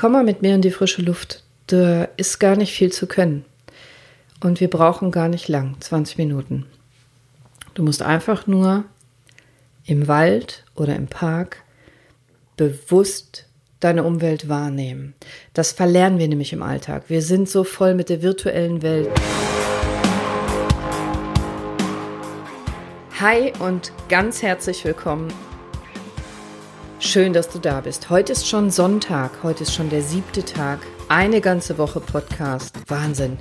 Komm mal mit mir in die frische Luft. Da ist gar nicht viel zu können. Und wir brauchen gar nicht lang, 20 Minuten. Du musst einfach nur im Wald oder im Park bewusst deine Umwelt wahrnehmen. Das verlernen wir nämlich im Alltag. Wir sind so voll mit der virtuellen Welt. Hi und ganz herzlich willkommen. Schön, dass du da bist. Heute ist schon Sonntag, heute ist schon der siebte Tag. Eine ganze Woche Podcast. Wahnsinn.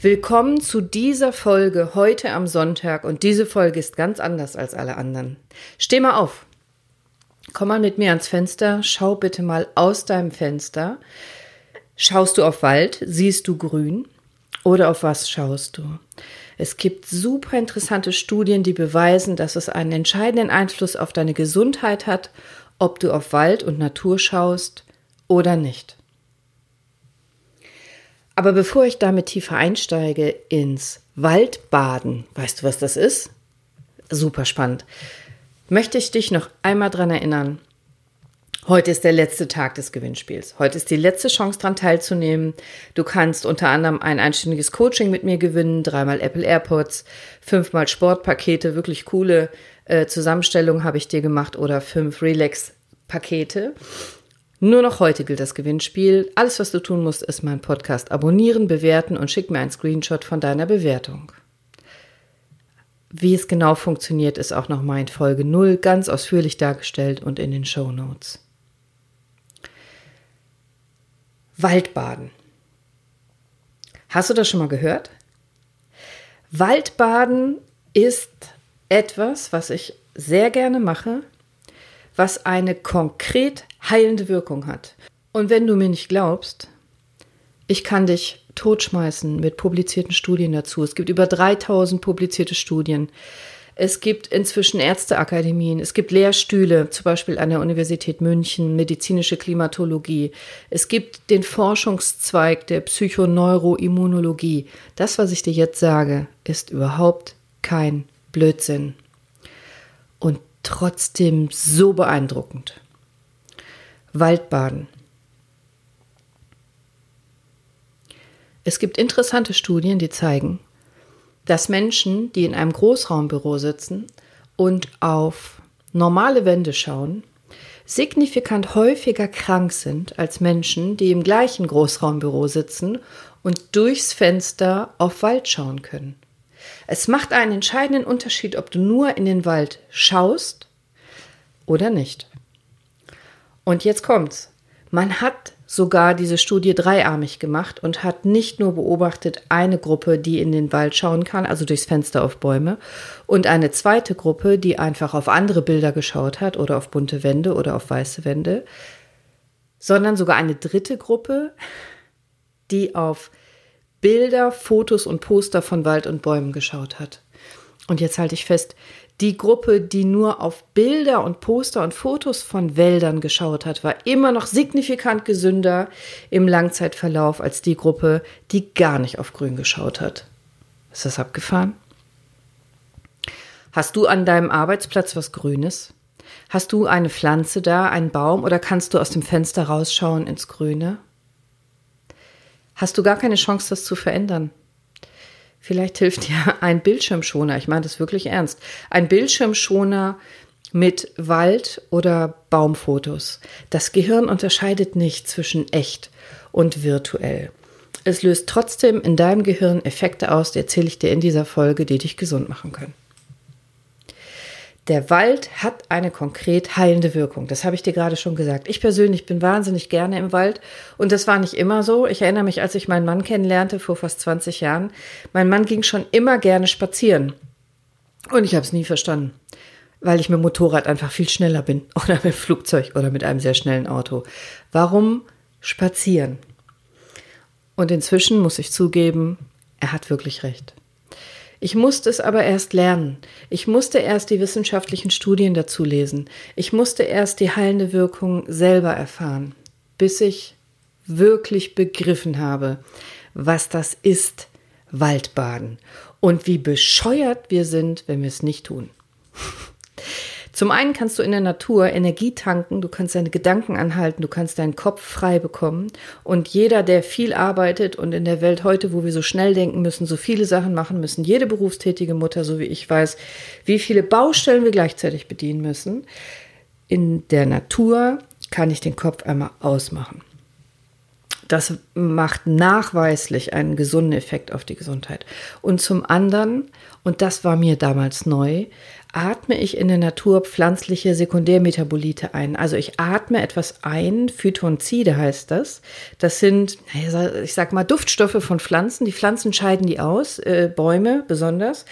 Willkommen zu dieser Folge heute am Sonntag und diese Folge ist ganz anders als alle anderen. Steh mal auf. Komm mal mit mir ans Fenster, schau bitte mal aus deinem Fenster. Schaust du auf Wald, siehst du grün oder auf was schaust du? Es gibt super interessante Studien, die beweisen, dass es einen entscheidenden Einfluss auf deine Gesundheit hat, ob du auf Wald und Natur schaust oder nicht. Aber bevor ich damit tiefer einsteige ins Waldbaden, weißt du, was das ist? Super spannend möchte ich dich noch einmal daran erinnern, Heute ist der letzte Tag des Gewinnspiels. Heute ist die letzte Chance daran teilzunehmen. Du kannst unter anderem ein einstündiges Coaching mit mir gewinnen, dreimal Apple AirPods, fünfmal Sportpakete, wirklich coole äh, Zusammenstellungen habe ich dir gemacht oder fünf Relax-Pakete. Nur noch heute gilt das Gewinnspiel. Alles, was du tun musst, ist meinen Podcast abonnieren, bewerten und schick mir einen Screenshot von deiner Bewertung. Wie es genau funktioniert, ist auch nochmal in Folge 0 ganz ausführlich dargestellt und in den Show Notes. Waldbaden. Hast du das schon mal gehört? Waldbaden ist etwas, was ich sehr gerne mache, was eine konkret heilende Wirkung hat. Und wenn du mir nicht glaubst, ich kann dich totschmeißen mit publizierten Studien dazu. Es gibt über 3000 publizierte Studien. Es gibt inzwischen Ärzteakademien, es gibt Lehrstühle, zum Beispiel an der Universität München, medizinische Klimatologie. Es gibt den Forschungszweig der Psychoneuroimmunologie. Das, was ich dir jetzt sage, ist überhaupt kein Blödsinn. Und trotzdem so beeindruckend. Waldbaden. Es gibt interessante Studien, die zeigen, dass Menschen, die in einem Großraumbüro sitzen und auf normale Wände schauen, signifikant häufiger krank sind als Menschen, die im gleichen Großraumbüro sitzen und durchs Fenster auf Wald schauen können. Es macht einen entscheidenden Unterschied, ob du nur in den Wald schaust oder nicht. Und jetzt kommt's. Man hat sogar diese Studie dreiarmig gemacht und hat nicht nur beobachtet eine Gruppe, die in den Wald schauen kann, also durchs Fenster auf Bäume, und eine zweite Gruppe, die einfach auf andere Bilder geschaut hat oder auf bunte Wände oder auf weiße Wände, sondern sogar eine dritte Gruppe, die auf Bilder, Fotos und Poster von Wald und Bäumen geschaut hat. Und jetzt halte ich fest, die Gruppe, die nur auf Bilder und Poster und Fotos von Wäldern geschaut hat, war immer noch signifikant gesünder im Langzeitverlauf als die Gruppe, die gar nicht auf Grün geschaut hat. Ist das abgefahren? Hast du an deinem Arbeitsplatz was Grünes? Hast du eine Pflanze da, einen Baum oder kannst du aus dem Fenster rausschauen ins Grüne? Hast du gar keine Chance, das zu verändern? Vielleicht hilft dir ein Bildschirmschoner. Ich meine das wirklich ernst. Ein Bildschirmschoner mit Wald- oder Baumfotos. Das Gehirn unterscheidet nicht zwischen echt und virtuell. Es löst trotzdem in deinem Gehirn Effekte aus, die erzähle ich dir in dieser Folge, die dich gesund machen können. Der Wald hat eine konkret heilende Wirkung. Das habe ich dir gerade schon gesagt. Ich persönlich bin wahnsinnig gerne im Wald und das war nicht immer so. Ich erinnere mich, als ich meinen Mann kennenlernte vor fast 20 Jahren. Mein Mann ging schon immer gerne spazieren und ich habe es nie verstanden, weil ich mit dem Motorrad einfach viel schneller bin oder mit dem Flugzeug oder mit einem sehr schnellen Auto. Warum spazieren? Und inzwischen muss ich zugeben, er hat wirklich recht. Ich musste es aber erst lernen. Ich musste erst die wissenschaftlichen Studien dazu lesen. Ich musste erst die heilende Wirkung selber erfahren, bis ich wirklich begriffen habe, was das ist, Waldbaden und wie bescheuert wir sind, wenn wir es nicht tun. Zum einen kannst du in der Natur Energie tanken, du kannst deine Gedanken anhalten, du kannst deinen Kopf frei bekommen. Und jeder, der viel arbeitet und in der Welt heute, wo wir so schnell denken müssen, so viele Sachen machen müssen, jede berufstätige Mutter, so wie ich weiß, wie viele Baustellen wir gleichzeitig bedienen müssen, in der Natur kann ich den Kopf einmal ausmachen. Das macht nachweislich einen gesunden Effekt auf die Gesundheit. Und zum anderen, und das war mir damals neu, atme ich in der Natur pflanzliche Sekundärmetabolite ein. Also ich atme etwas ein, Phytonzide heißt das. Das sind, ich sag mal, Duftstoffe von Pflanzen. Die Pflanzen scheiden die aus, äh, Bäume besonders.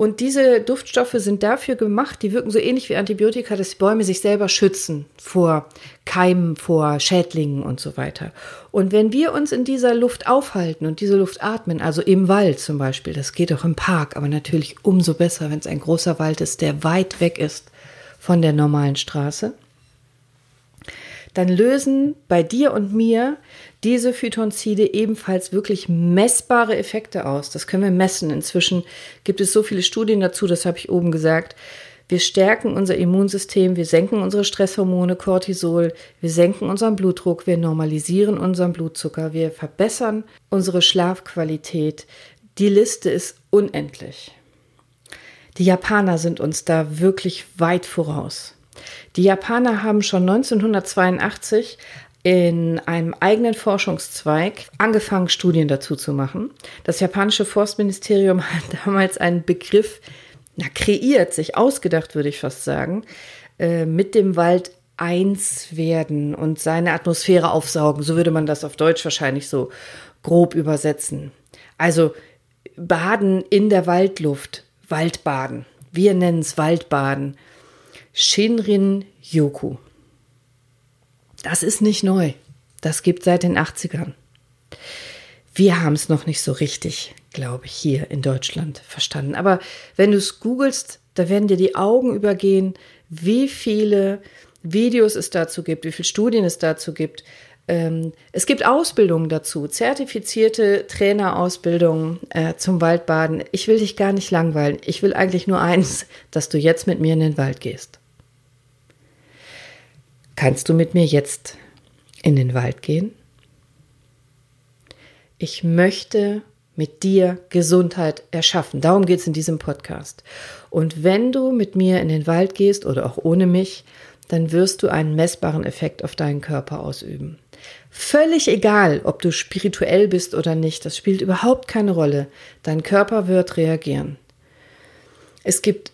Und diese Duftstoffe sind dafür gemacht, die wirken so ähnlich wie Antibiotika, dass die Bäume sich selber schützen vor Keimen, vor Schädlingen und so weiter. Und wenn wir uns in dieser Luft aufhalten und diese Luft atmen, also im Wald zum Beispiel, das geht auch im Park, aber natürlich umso besser, wenn es ein großer Wald ist, der weit weg ist von der normalen Straße, dann lösen bei dir und mir diese Phytonzide ebenfalls wirklich messbare Effekte aus. Das können wir messen. Inzwischen gibt es so viele Studien dazu, das habe ich oben gesagt. Wir stärken unser Immunsystem, wir senken unsere Stresshormone, Cortisol, wir senken unseren Blutdruck, wir normalisieren unseren Blutzucker, wir verbessern unsere Schlafqualität. Die Liste ist unendlich. Die Japaner sind uns da wirklich weit voraus. Die Japaner haben schon 1982 in einem eigenen Forschungszweig angefangen, Studien dazu zu machen. Das japanische Forstministerium hat damals einen Begriff na, kreiert, sich ausgedacht, würde ich fast sagen, äh, mit dem Wald eins werden und seine Atmosphäre aufsaugen. So würde man das auf Deutsch wahrscheinlich so grob übersetzen. Also baden in der Waldluft, Waldbaden. Wir nennen es Waldbaden. Shinrin Yoku. Das ist nicht neu. Das gibt seit den 80ern. Wir haben es noch nicht so richtig, glaube ich, hier in Deutschland verstanden. Aber wenn du es googelst, da werden dir die Augen übergehen, wie viele Videos es dazu gibt, wie viele Studien es dazu gibt. Ähm, es gibt Ausbildungen dazu, zertifizierte Trainerausbildungen äh, zum Waldbaden. Ich will dich gar nicht langweilen. Ich will eigentlich nur eins, dass du jetzt mit mir in den Wald gehst. Kannst du mit mir jetzt in den Wald gehen? Ich möchte mit dir Gesundheit erschaffen. Darum geht es in diesem Podcast. Und wenn du mit mir in den Wald gehst oder auch ohne mich, dann wirst du einen messbaren Effekt auf deinen Körper ausüben. Völlig egal, ob du spirituell bist oder nicht, das spielt überhaupt keine Rolle. Dein Körper wird reagieren. Es gibt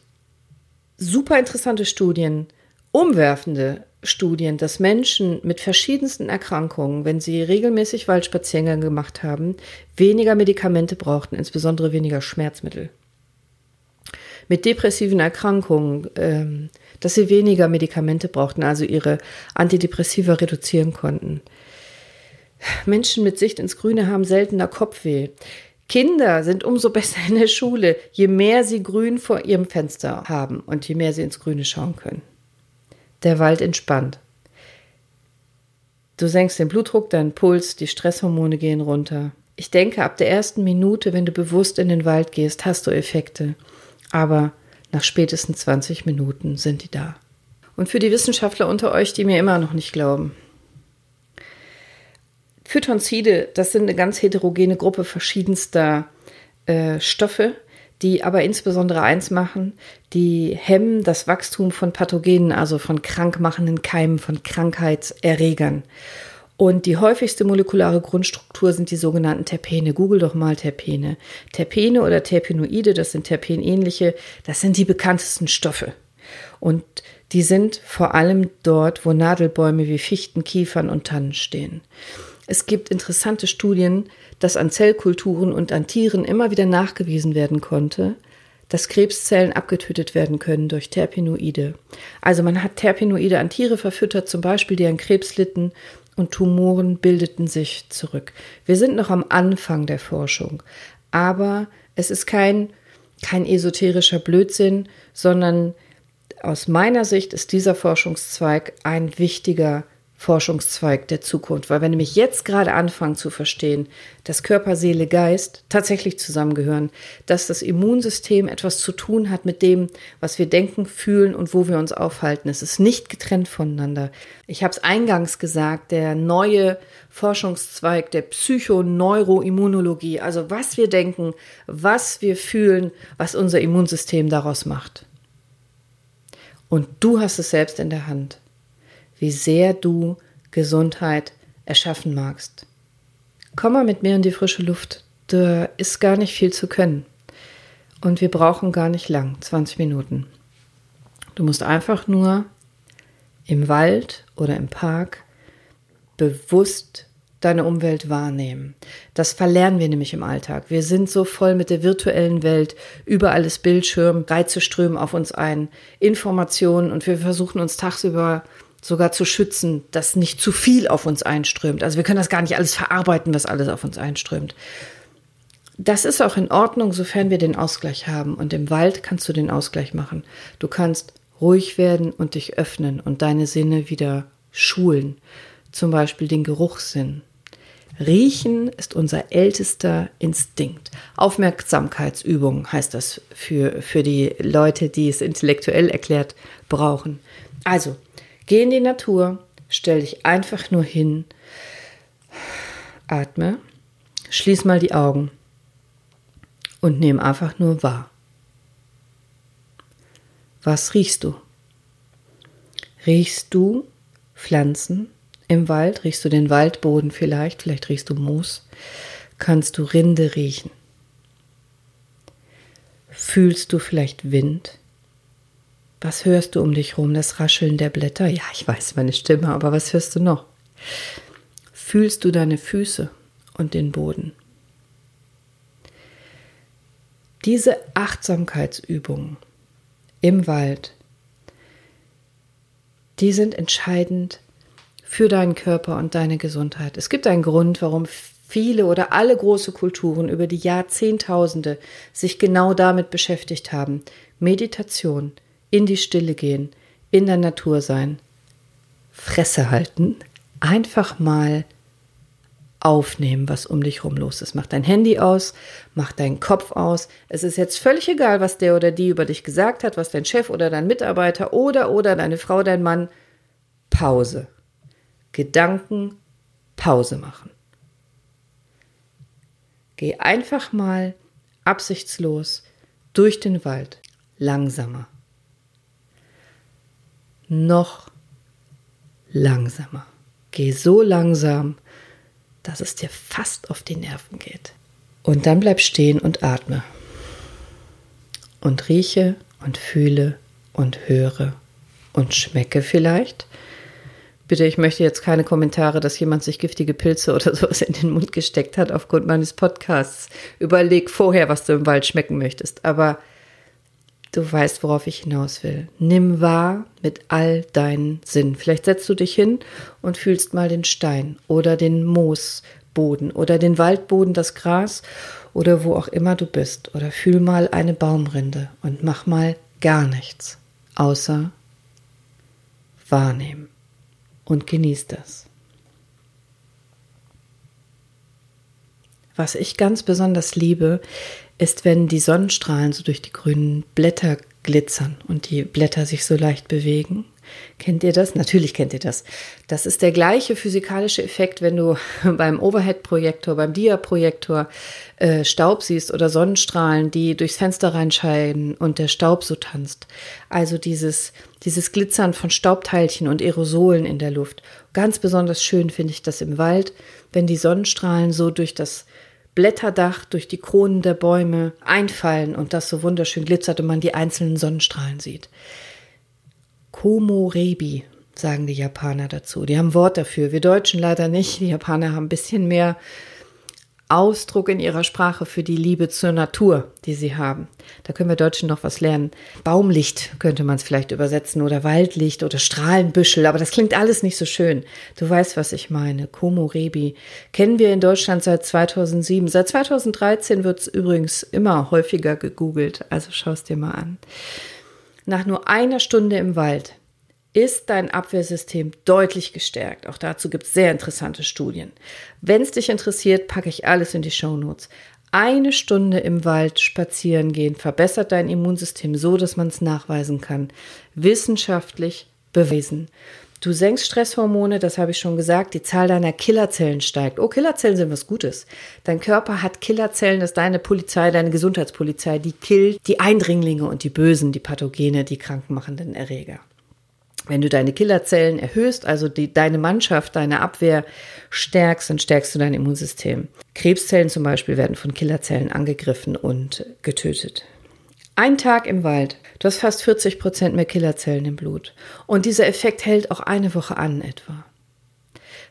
super interessante Studien, umwerfende Studien, dass Menschen mit verschiedensten Erkrankungen, wenn sie regelmäßig Waldspaziergänge gemacht haben, weniger Medikamente brauchten, insbesondere weniger Schmerzmittel. Mit depressiven Erkrankungen, ähm, dass sie weniger Medikamente brauchten, also ihre Antidepressiva reduzieren konnten. Menschen mit Sicht ins Grüne haben seltener Kopfweh. Kinder sind umso besser in der Schule, je mehr sie Grün vor ihrem Fenster haben und je mehr sie ins Grüne schauen können. Der Wald entspannt. Du senkst den Blutdruck, deinen Puls, die Stresshormone gehen runter. Ich denke, ab der ersten Minute, wenn du bewusst in den Wald gehst, hast du Effekte. Aber nach spätestens 20 Minuten sind die da. Und für die Wissenschaftler unter euch, die mir immer noch nicht glauben. Phytonzide, das sind eine ganz heterogene Gruppe verschiedenster äh, Stoffe, die aber insbesondere eins machen, die hemmen das Wachstum von Pathogenen, also von krankmachenden Keimen, von Krankheitserregern. Und die häufigste molekulare Grundstruktur sind die sogenannten Terpene. Google doch mal Terpene. Terpene oder Terpenoide, das sind terpenähnliche, das sind die bekanntesten Stoffe. Und die sind vor allem dort, wo Nadelbäume wie Fichten, Kiefern und Tannen stehen. Es gibt interessante Studien, dass an Zellkulturen und an Tieren immer wieder nachgewiesen werden konnte, dass Krebszellen abgetötet werden können durch Terpenoide. Also man hat Terpenoide an Tiere verfüttert, zum Beispiel, die an Krebs litten und Tumoren bildeten sich zurück. Wir sind noch am Anfang der Forschung, aber es ist kein, kein esoterischer Blödsinn, sondern aus meiner Sicht ist dieser Forschungszweig ein wichtiger Forschungszweig der Zukunft. Weil wenn nämlich jetzt gerade anfangen zu verstehen, dass Körper, Seele, Geist tatsächlich zusammengehören, dass das Immunsystem etwas zu tun hat mit dem, was wir denken, fühlen und wo wir uns aufhalten. Es ist nicht getrennt voneinander. Ich habe es eingangs gesagt, der neue Forschungszweig der Psychoneuroimmunologie, also was wir denken, was wir fühlen, was unser Immunsystem daraus macht. Und du hast es selbst in der Hand wie sehr du Gesundheit erschaffen magst. Komm mal mit mir in die frische Luft. Da ist gar nicht viel zu können. Und wir brauchen gar nicht lang, 20 Minuten. Du musst einfach nur im Wald oder im Park bewusst deine Umwelt wahrnehmen. Das verlernen wir nämlich im Alltag. Wir sind so voll mit der virtuellen Welt, überall ist Bildschirm, Reize strömen auf uns ein, Informationen und wir versuchen uns tagsüber sogar zu schützen, dass nicht zu viel auf uns einströmt. Also wir können das gar nicht alles verarbeiten, was alles auf uns einströmt. Das ist auch in Ordnung, sofern wir den Ausgleich haben. Und im Wald kannst du den Ausgleich machen. Du kannst ruhig werden und dich öffnen und deine Sinne wieder schulen. Zum Beispiel den Geruchssinn. Riechen ist unser ältester Instinkt. Aufmerksamkeitsübung heißt das für, für die Leute, die es intellektuell erklärt brauchen. Also, Geh in die Natur, stell dich einfach nur hin, atme, schließ mal die Augen und nimm einfach nur wahr. Was riechst du? Riechst du Pflanzen im Wald? Riechst du den Waldboden vielleicht? Vielleicht riechst du Moos? Kannst du Rinde riechen? Fühlst du vielleicht Wind? Was hörst du um dich rum? Das Rascheln der Blätter? Ja, ich weiß meine Stimme, aber was hörst du noch? Fühlst du deine Füße und den Boden? Diese Achtsamkeitsübungen im Wald, die sind entscheidend für deinen Körper und deine Gesundheit. Es gibt einen Grund, warum viele oder alle große Kulturen über die Jahrzehntausende sich genau damit beschäftigt haben. Meditation, in die Stille gehen, in der Natur sein, Fresse halten, einfach mal aufnehmen, was um dich rum los ist. Mach dein Handy aus, mach deinen Kopf aus. Es ist jetzt völlig egal, was der oder die über dich gesagt hat, was dein Chef oder dein Mitarbeiter oder oder deine Frau, dein Mann. Pause. Gedanken, Pause machen. Geh einfach mal absichtslos durch den Wald, langsamer noch langsamer. Geh so langsam, dass es dir fast auf die Nerven geht. Und dann bleib stehen und atme. Und rieche und fühle und höre und schmecke vielleicht. Bitte, ich möchte jetzt keine Kommentare, dass jemand sich giftige Pilze oder sowas in den Mund gesteckt hat aufgrund meines Podcasts. Überleg vorher, was du im Wald schmecken möchtest. Aber Du weißt, worauf ich hinaus will. Nimm wahr mit all deinen Sinnen. Vielleicht setzt du dich hin und fühlst mal den Stein oder den Moosboden oder den Waldboden, das Gras oder wo auch immer du bist. Oder fühl mal eine Baumrinde und mach mal gar nichts, außer wahrnehmen und genieß das. Was ich ganz besonders liebe, ist, wenn die Sonnenstrahlen so durch die grünen Blätter glitzern und die Blätter sich so leicht bewegen. Kennt ihr das? Natürlich kennt ihr das. Das ist der gleiche physikalische Effekt, wenn du beim Overhead-Projektor, beim Dia-Projektor äh, Staub siehst oder Sonnenstrahlen, die durchs Fenster reinscheiden und der Staub so tanzt. Also dieses, dieses Glitzern von Staubteilchen und Aerosolen in der Luft. Ganz besonders schön finde ich das im Wald, wenn die Sonnenstrahlen so durch das Blätterdach durch die Kronen der Bäume einfallen und das so wunderschön glitzert und man die einzelnen Sonnenstrahlen sieht. Komorebi, sagen die Japaner dazu. Die haben ein Wort dafür. Wir Deutschen leider nicht. Die Japaner haben ein bisschen mehr Ausdruck in ihrer Sprache für die Liebe zur Natur, die sie haben. Da können wir Deutschen noch was lernen. Baumlicht könnte man es vielleicht übersetzen oder Waldlicht oder Strahlenbüschel, aber das klingt alles nicht so schön. Du weißt, was ich meine. Komorebi kennen wir in Deutschland seit 2007. Seit 2013 wird es übrigens immer häufiger gegoogelt, also schau es dir mal an. Nach nur einer Stunde im Wald ist dein Abwehrsystem deutlich gestärkt. Auch dazu gibt es sehr interessante Studien. Wenn es dich interessiert, packe ich alles in die Show Notes. Eine Stunde im Wald spazieren gehen verbessert dein Immunsystem so, dass man es nachweisen kann. Wissenschaftlich bewiesen. Du senkst Stresshormone, das habe ich schon gesagt, die Zahl deiner Killerzellen steigt. Oh, Killerzellen sind was Gutes. Dein Körper hat Killerzellen, das ist deine Polizei, deine Gesundheitspolizei, die killt die Eindringlinge und die Bösen, die Pathogene, die krankmachenden Erreger. Wenn du deine Killerzellen erhöhst, also die, deine Mannschaft, deine Abwehr stärkst, dann stärkst du dein Immunsystem. Krebszellen zum Beispiel werden von Killerzellen angegriffen und getötet. Ein Tag im Wald, du hast fast 40 Prozent mehr Killerzellen im Blut. Und dieser Effekt hält auch eine Woche an etwa.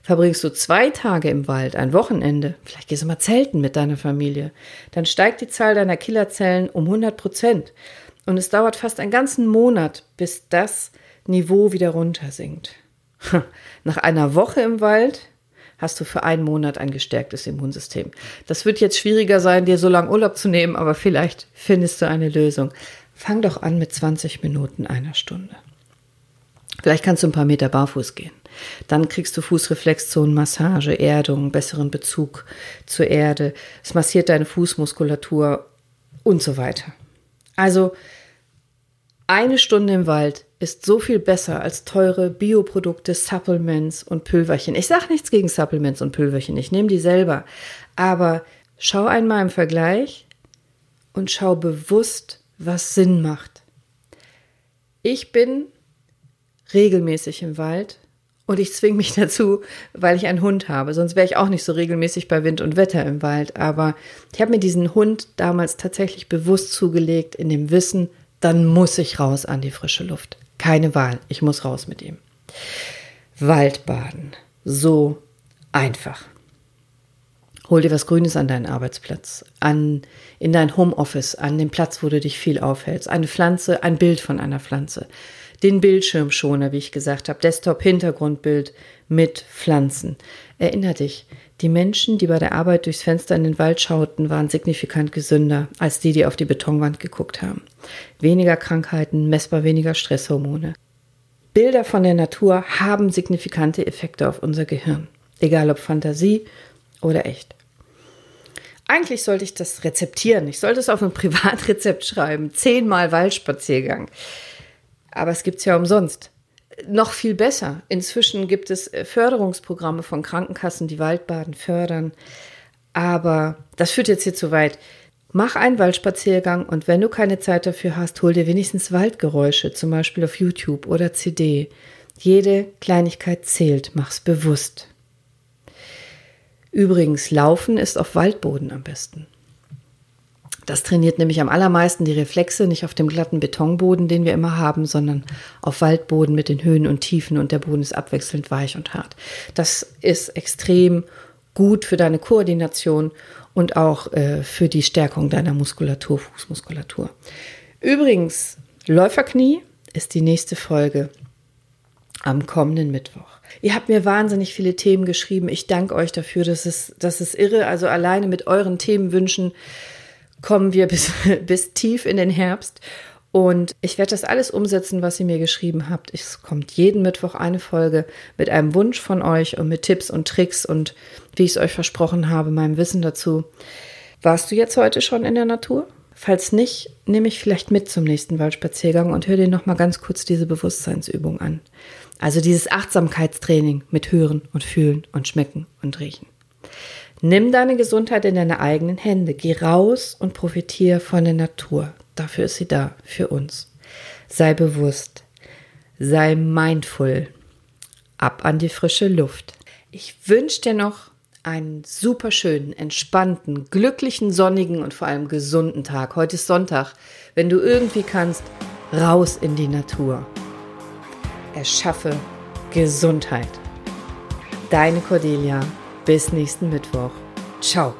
Verbringst du zwei Tage im Wald, ein Wochenende, vielleicht gehst du mal zelten mit deiner Familie, dann steigt die Zahl deiner Killerzellen um 100 Prozent. Und es dauert fast einen ganzen Monat, bis das Niveau wieder runtersinkt. Nach einer Woche im Wald hast du für einen Monat ein gestärktes Immunsystem. Das wird jetzt schwieriger sein, dir so lange Urlaub zu nehmen, aber vielleicht findest du eine Lösung. Fang doch an mit 20 Minuten einer Stunde. Vielleicht kannst du ein paar Meter barfuß gehen. Dann kriegst du Fußreflexzonenmassage, Erdung, besseren Bezug zur Erde. Es massiert deine Fußmuskulatur und so weiter. Also eine Stunde im Wald ist so viel besser als teure Bioprodukte, Supplements und Pülverchen. Ich sage nichts gegen Supplements und Pülverchen, ich nehme die selber. Aber schau einmal im Vergleich und schau bewusst, was Sinn macht. Ich bin regelmäßig im Wald und ich zwinge mich dazu, weil ich einen Hund habe. Sonst wäre ich auch nicht so regelmäßig bei Wind und Wetter im Wald. Aber ich habe mir diesen Hund damals tatsächlich bewusst zugelegt, in dem Wissen, dann muss ich raus an die frische Luft. Keine Wahl, ich muss raus mit ihm. Waldbaden, so einfach. Hol dir was Grünes an deinen Arbeitsplatz, an, in dein Homeoffice, an den Platz, wo du dich viel aufhältst. Eine Pflanze, ein Bild von einer Pflanze. Den Bildschirmschoner, wie ich gesagt habe, Desktop-Hintergrundbild mit Pflanzen. Erinner dich, die Menschen, die bei der Arbeit durchs Fenster in den Wald schauten, waren signifikant gesünder als die, die auf die Betonwand geguckt haben. Weniger Krankheiten, messbar weniger Stresshormone. Bilder von der Natur haben signifikante Effekte auf unser Gehirn, egal ob Fantasie oder echt. Eigentlich sollte ich das rezeptieren. Ich sollte es auf ein Privatrezept schreiben. Zehnmal Waldspaziergang. Aber es gibt es ja umsonst noch viel besser. Inzwischen gibt es äh, Förderungsprogramme von Krankenkassen, die Waldbaden fördern. Aber das führt jetzt hier zu weit. Mach einen Waldspaziergang und wenn du keine Zeit dafür hast, hol dir wenigstens Waldgeräusche, zum Beispiel auf YouTube oder CD. Jede Kleinigkeit zählt, mach's bewusst. Übrigens, Laufen ist auf Waldboden am besten. Das trainiert nämlich am allermeisten die Reflexe, nicht auf dem glatten Betonboden, den wir immer haben, sondern auf Waldboden mit den Höhen und Tiefen und der Boden ist abwechselnd weich und hart. Das ist extrem gut für deine Koordination und auch äh, für die Stärkung deiner Muskulatur, Fußmuskulatur. Übrigens, Läuferknie ist die nächste Folge am kommenden Mittwoch. Ihr habt mir wahnsinnig viele Themen geschrieben. Ich danke euch dafür. Das ist, das ist irre. Also alleine mit euren Themenwünschen kommen wir bis, bis tief in den Herbst. Und ich werde das alles umsetzen, was ihr mir geschrieben habt. Es kommt jeden Mittwoch eine Folge mit einem Wunsch von euch und mit Tipps und Tricks und wie ich es euch versprochen habe, meinem Wissen dazu. Warst du jetzt heute schon in der Natur? Falls nicht, nehme ich vielleicht mit zum nächsten Waldspaziergang und höre dir noch mal ganz kurz diese Bewusstseinsübung an. Also dieses Achtsamkeitstraining mit Hören und Fühlen und Schmecken und Riechen. Nimm deine Gesundheit in deine eigenen Hände. Geh raus und profitiere von der Natur. Dafür ist sie da, für uns. Sei bewusst. Sei mindful. Ab an die frische Luft. Ich wünsche dir noch einen super schönen, entspannten, glücklichen, sonnigen und vor allem gesunden Tag. Heute ist Sonntag. Wenn du irgendwie kannst, raus in die Natur. Erschaffe Gesundheit. Deine Cordelia bis nächsten Mittwoch. Ciao.